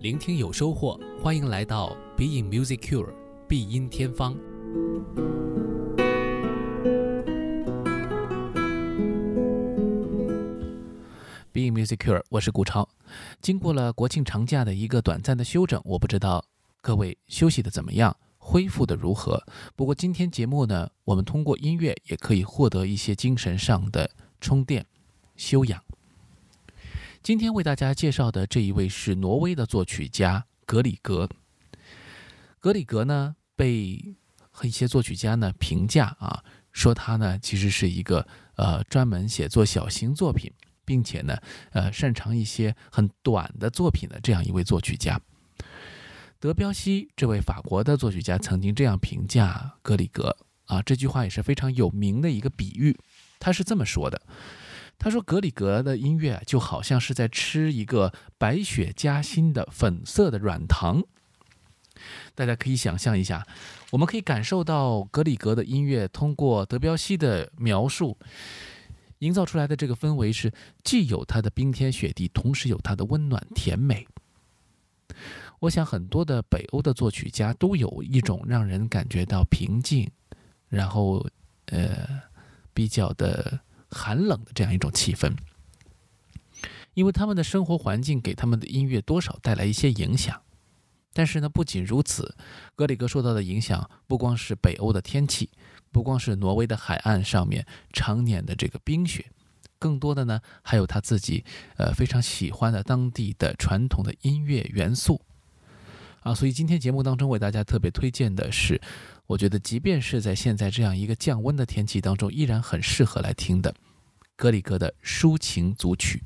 聆听有收获，欢迎来到 Being Music Cure 必音天方。Being Music Cure，我是顾超。经过了国庆长假的一个短暂的休整，我不知道各位休息的怎么样，恢复的如何。不过今天节目呢，我们通过音乐也可以获得一些精神上的充电、修养。今天为大家介绍的这一位是挪威的作曲家格里格。格里格呢，被一些作曲家呢评价啊，说他呢其实是一个呃专门写作小型作品，并且呢呃擅长一些很短的作品的这样一位作曲家。德彪西这位法国的作曲家曾经这样评价格里格啊，这句话也是非常有名的一个比喻，他是这么说的。他说：“格里格的音乐就好像是在吃一个白雪夹心的粉色的软糖。大家可以想象一下，我们可以感受到格里格的音乐通过德彪西的描述，营造出来的这个氛围是既有它的冰天雪地，同时有它的温暖甜美。我想很多的北欧的作曲家都有一种让人感觉到平静，然后呃比较的。”寒冷的这样一种气氛，因为他们的生活环境给他们的音乐多少带来一些影响。但是呢，不仅如此，格里格受到的影响不光是北欧的天气，不光是挪威的海岸上面常年的这个冰雪，更多的呢还有他自己呃非常喜欢的当地的传统的音乐元素啊。所以今天节目当中为大家特别推荐的是。我觉得，即便是在现在这样一个降温的天气当中，依然很适合来听的，格里格的抒情组曲。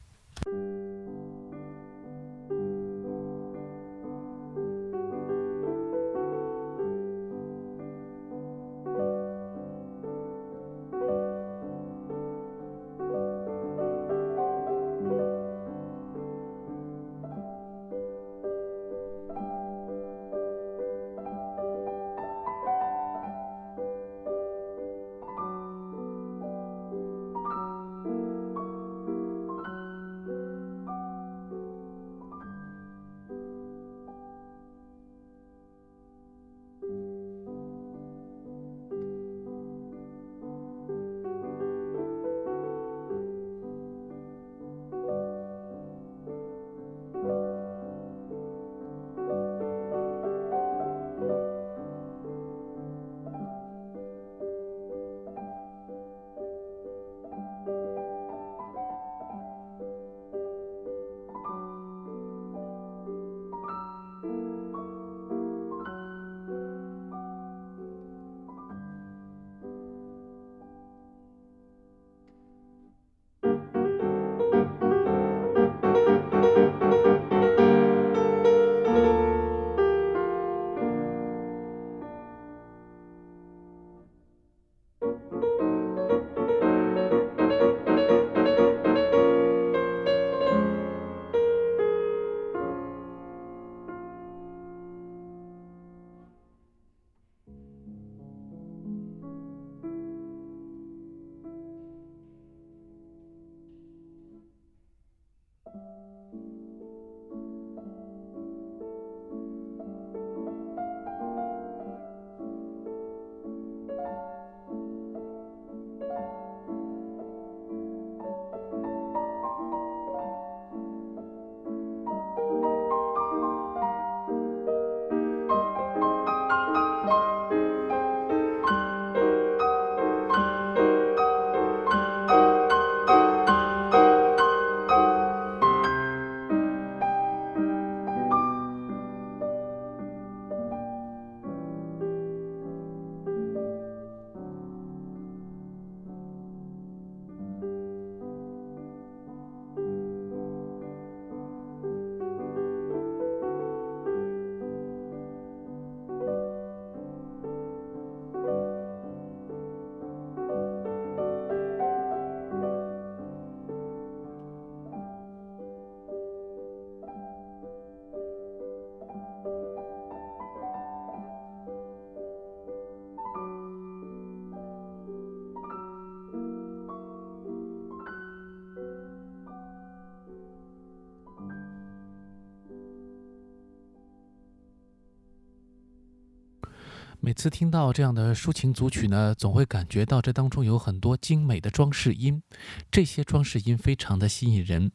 每次听到这样的抒情组曲呢，总会感觉到这当中有很多精美的装饰音，这些装饰音非常的吸引人。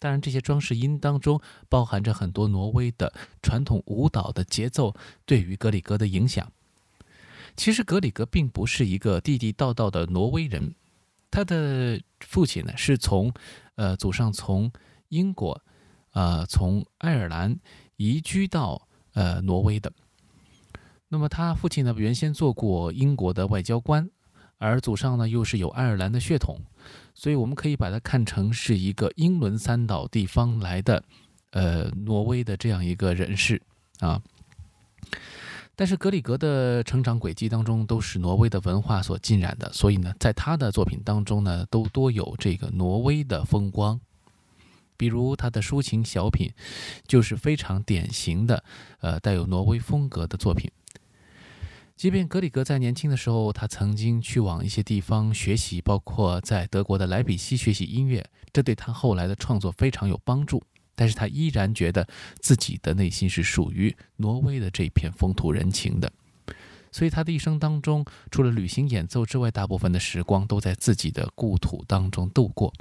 当然，这些装饰音当中包含着很多挪威的传统舞蹈的节奏对于格里格的影响。其实，格里格并不是一个地地道道的挪威人，他的父亲呢是从，呃，祖上从英国，呃，从爱尔兰移居到呃挪威的。那么他父亲呢，原先做过英国的外交官，而祖上呢又是有爱尔兰的血统，所以我们可以把它看成是一个英伦三岛地方来的，呃，挪威的这样一个人士啊。但是格里格的成长轨迹当中都是挪威的文化所浸染的，所以呢，在他的作品当中呢，都多有这个挪威的风光。比如他的抒情小品，就是非常典型的，呃，带有挪威风格的作品。即便格里格在年轻的时候，他曾经去往一些地方学习，包括在德国的莱比锡学习音乐，这对他后来的创作非常有帮助。但是他依然觉得自己的内心是属于挪威的这片风土人情的，所以他的一生当中，除了旅行演奏之外，大部分的时光都在自己的故土当中度过。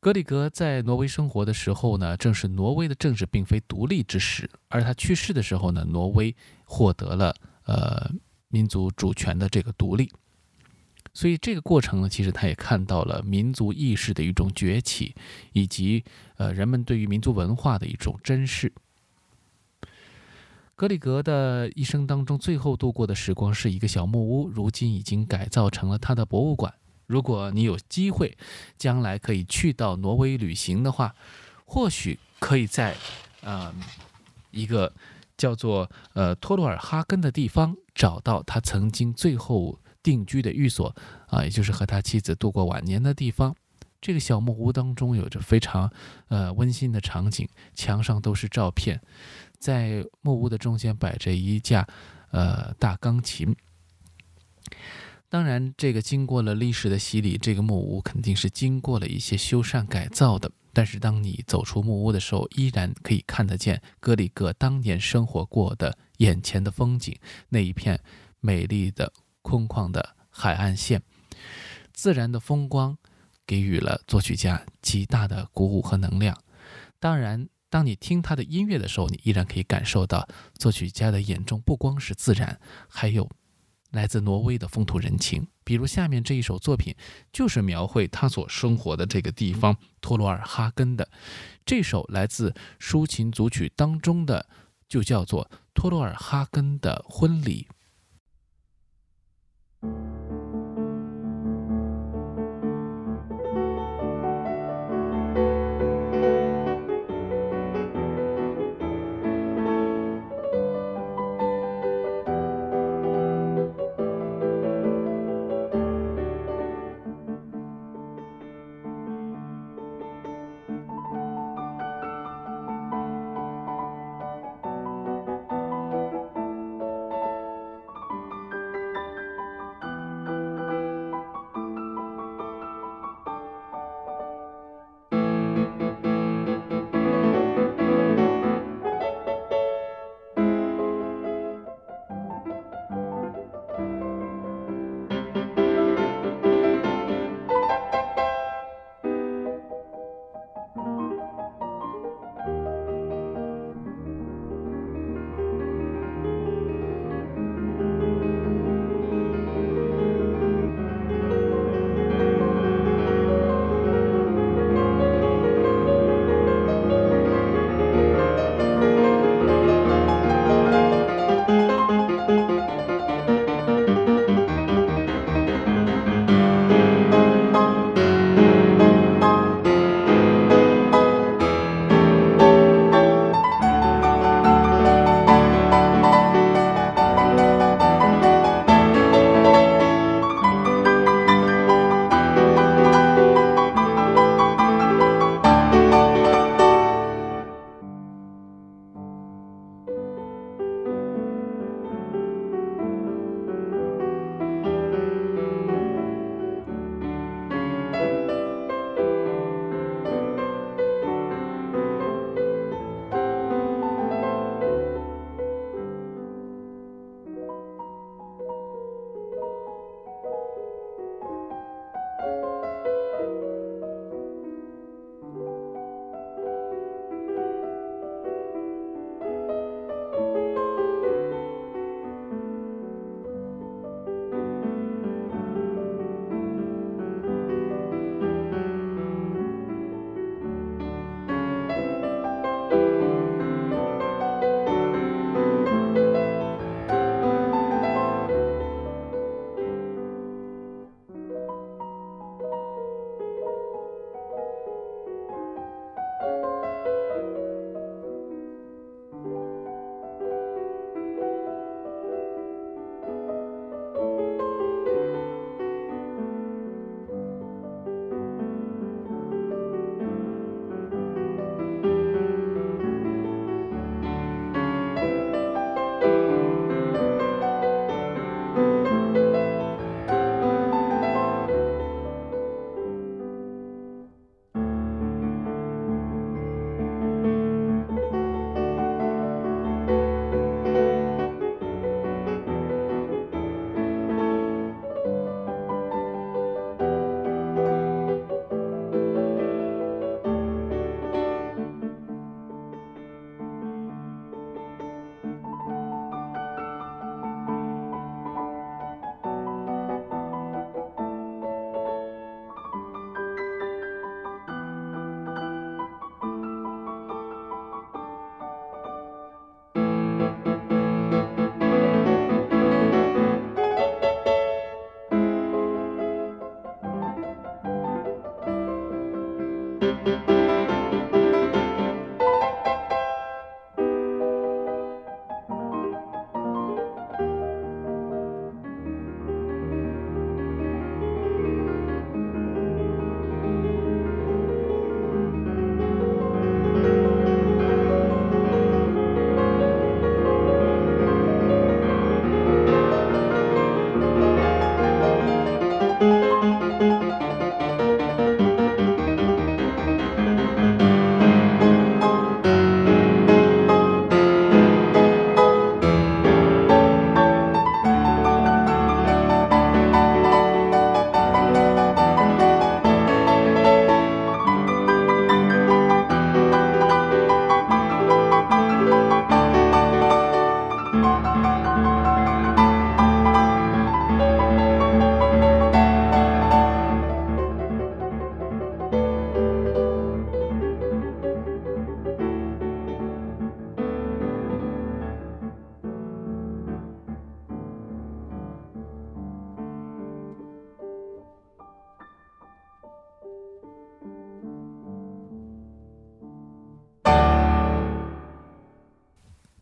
格里格在挪威生活的时候呢，正是挪威的政治并非独立之时；而他去世的时候呢，挪威获得了呃民族主权的这个独立。所以这个过程呢，其实他也看到了民族意识的一种崛起，以及呃人们对于民族文化的一种珍视。格里格的一生当中，最后度过的时光是一个小木屋，如今已经改造成了他的博物馆。如果你有机会，将来可以去到挪威旅行的话，或许可以在，呃，一个叫做呃托罗尔哈根的地方找到他曾经最后定居的寓所啊，也就是和他妻子度过晚年的地方。这个小木屋当中有着非常呃温馨的场景，墙上都是照片，在木屋的中间摆着一架呃大钢琴。当然，这个经过了历史的洗礼，这个木屋肯定是经过了一些修缮改造的。但是，当你走出木屋的时候，依然可以看得见格里格当年生活过的眼前的风景，那一片美丽的空旷的海岸线，自然的风光，给予了作曲家极大的鼓舞和能量。当然，当你听他的音乐的时候，你依然可以感受到作曲家的眼中不光是自然，还有。来自挪威的风土人情，比如下面这一首作品，就是描绘他所生活的这个地方托罗尔哈根的。这首来自抒情组曲当中的，就叫做《托罗尔哈根的婚礼》。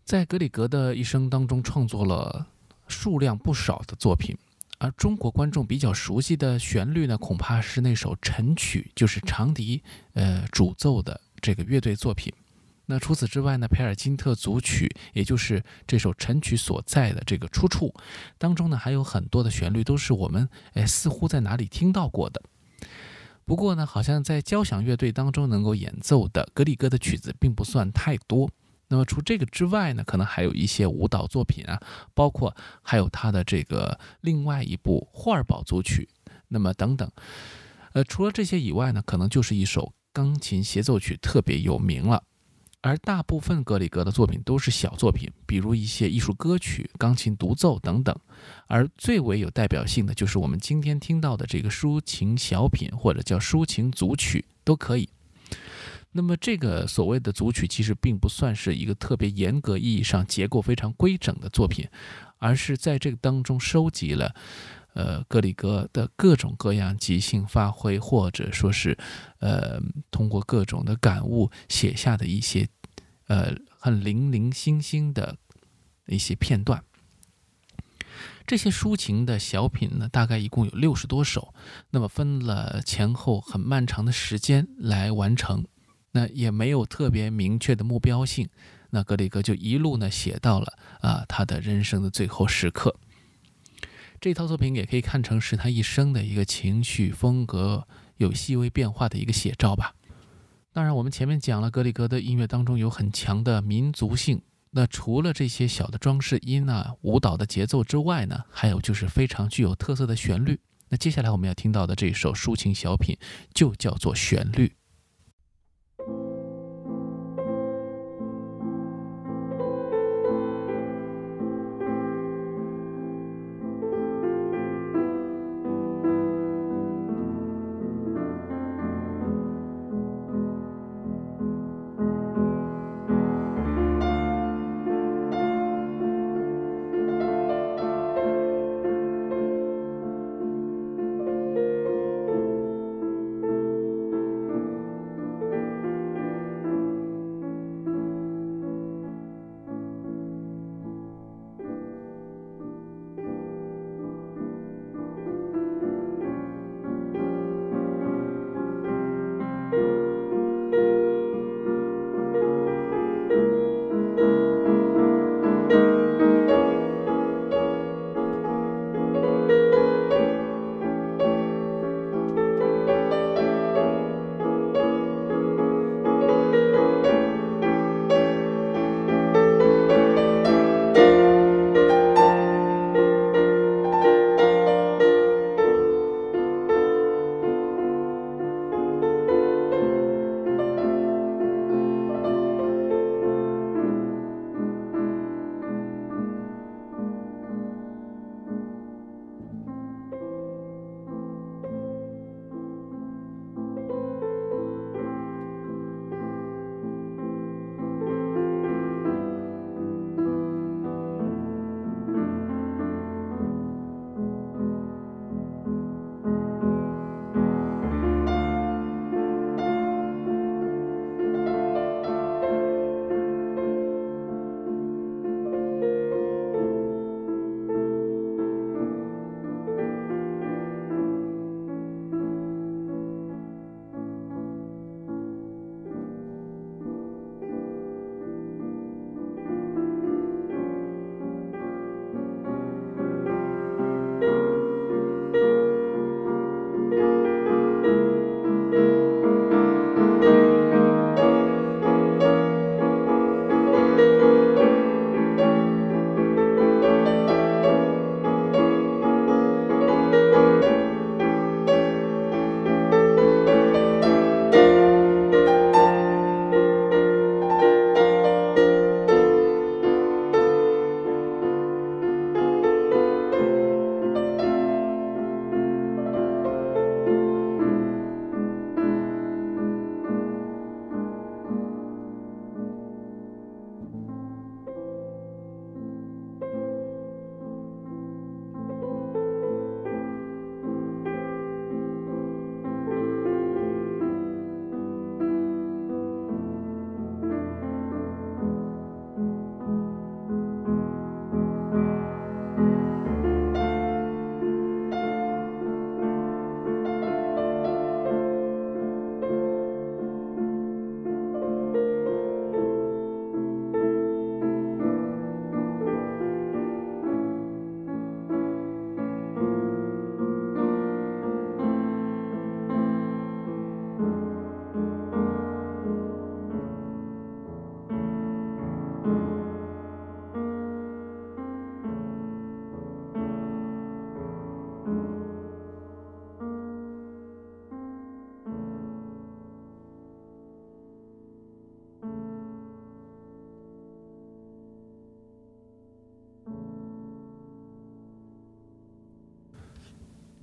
在格里格的一生当中，创作了数量不少的作品，而中国观众比较熟悉的旋律呢，恐怕是那首晨曲，就是长笛呃主奏的这个乐队作品。那除此之外呢，培尔金特组曲，也就是这首晨曲所在的这个出处当中呢，还有很多的旋律都是我们哎似乎在哪里听到过的。不过呢，好像在交响乐队当中能够演奏的格里戈的曲子并不算太多。那么除这个之外呢，可能还有一些舞蹈作品啊，包括还有他的这个另外一部霍尔堡组曲，那么等等。呃，除了这些以外呢，可能就是一首钢琴协奏曲特别有名了。而大部分格里格的作品都是小作品，比如一些艺术歌曲、钢琴独奏等等。而最为有代表性的就是我们今天听到的这个抒情小品，或者叫抒情组曲都可以。那么这个所谓的组曲，其实并不算是一个特别严格意义上结构非常规整的作品，而是在这个当中收集了。呃，格里格的各种各样即兴发挥，或者说是，呃，通过各种的感悟写下的一些，呃，很零零星星的一些片段。这些抒情的小品呢，大概一共有六十多首，那么分了前后很漫长的时间来完成，那也没有特别明确的目标性。那格里格就一路呢写到了啊，他的人生的最后时刻。这套作品也可以看成是他一生的一个情绪风格有细微变化的一个写照吧。当然，我们前面讲了格里格的音乐当中有很强的民族性，那除了这些小的装饰音啊、舞蹈的节奏之外呢，还有就是非常具有特色的旋律。那接下来我们要听到的这首抒情小品就叫做《旋律》。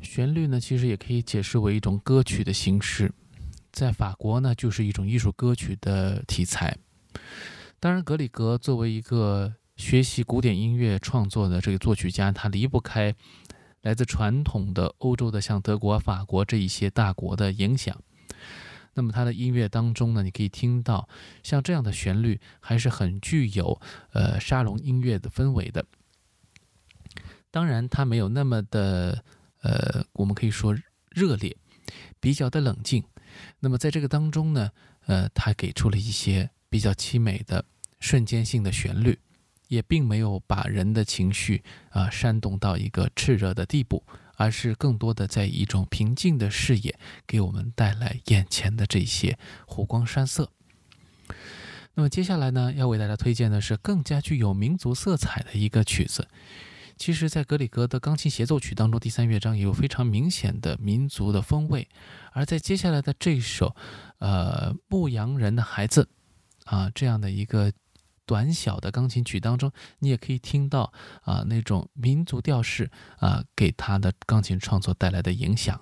旋律呢，其实也可以解释为一种歌曲的形式，在法国呢，就是一种艺术歌曲的题材。当然，格里格作为一个学习古典音乐创作的这个作曲家，他离不开来自传统的欧洲的像德国、法国这一些大国的影响。那么他的音乐当中呢，你可以听到像这样的旋律，还是很具有呃沙龙音乐的氛围的。当然，它没有那么的。呃，我们可以说热烈，比较的冷静。那么在这个当中呢，呃，他给出了一些比较凄美的瞬间性的旋律，也并没有把人的情绪啊煽动到一个炽热的地步，而是更多的在一种平静的视野，给我们带来眼前的这些湖光山色。那么接下来呢，要为大家推荐的是更加具有民族色彩的一个曲子。其实，在格里格的钢琴协奏曲当中，第三乐章也有非常明显的民族的风味。而在接下来的这首，呃，牧羊人的孩子，啊，这样的一个短小的钢琴曲当中，你也可以听到啊那种民族调式啊给他的钢琴创作带来的影响。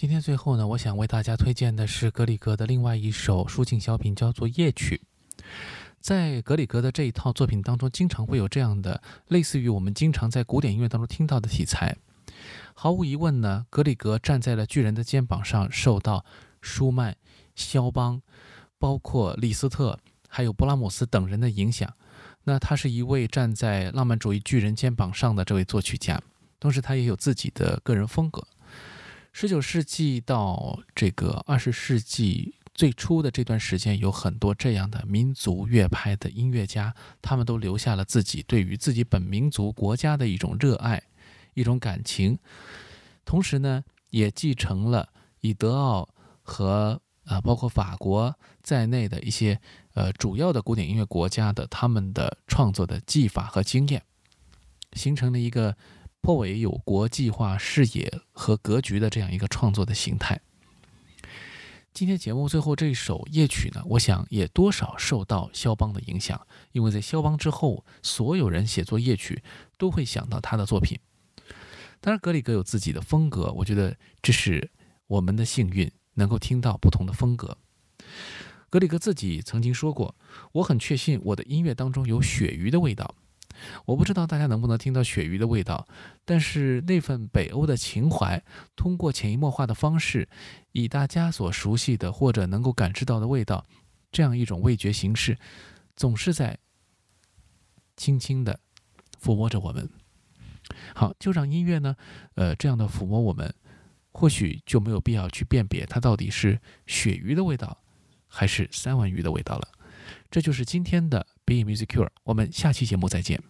今天最后呢，我想为大家推荐的是格里格的另外一首抒情小品，叫做《夜曲》。在格里格的这一套作品当中，经常会有这样的类似于我们经常在古典音乐当中听到的题材。毫无疑问呢，格里格站在了巨人的肩膀上，受到舒曼、肖邦，包括李斯特，还有勃拉姆斯等人的影响。那他是一位站在浪漫主义巨人肩膀上的这位作曲家，同时他也有自己的个人风格。十九世纪到这个二十世纪。最初的这段时间，有很多这样的民族乐派的音乐家，他们都留下了自己对于自己本民族国家的一种热爱、一种感情，同时呢，也继承了以德奥和啊，包括法国在内的一些呃主要的古典音乐国家的他们的创作的技法和经验，形成了一个颇为有国际化视野和格局的这样一个创作的形态。今天节目最后这一首夜曲呢，我想也多少受到肖邦的影响，因为在肖邦之后，所有人写作夜曲都会想到他的作品。当然，格里格有自己的风格，我觉得这是我们的幸运，能够听到不同的风格。格里格自己曾经说过：“我很确信我的音乐当中有鳕鱼的味道。”我不知道大家能不能听到鳕鱼的味道，但是那份北欧的情怀，通过潜移默化的方式，以大家所熟悉的或者能够感知到的味道，这样一种味觉形式，总是在轻轻的抚摸着我们。好，就让音乐呢，呃，这样的抚摸我们，或许就没有必要去辨别它到底是鳕鱼的味道，还是三文鱼的味道了。这就是今天的。Be Musicure，我们下期节目再见。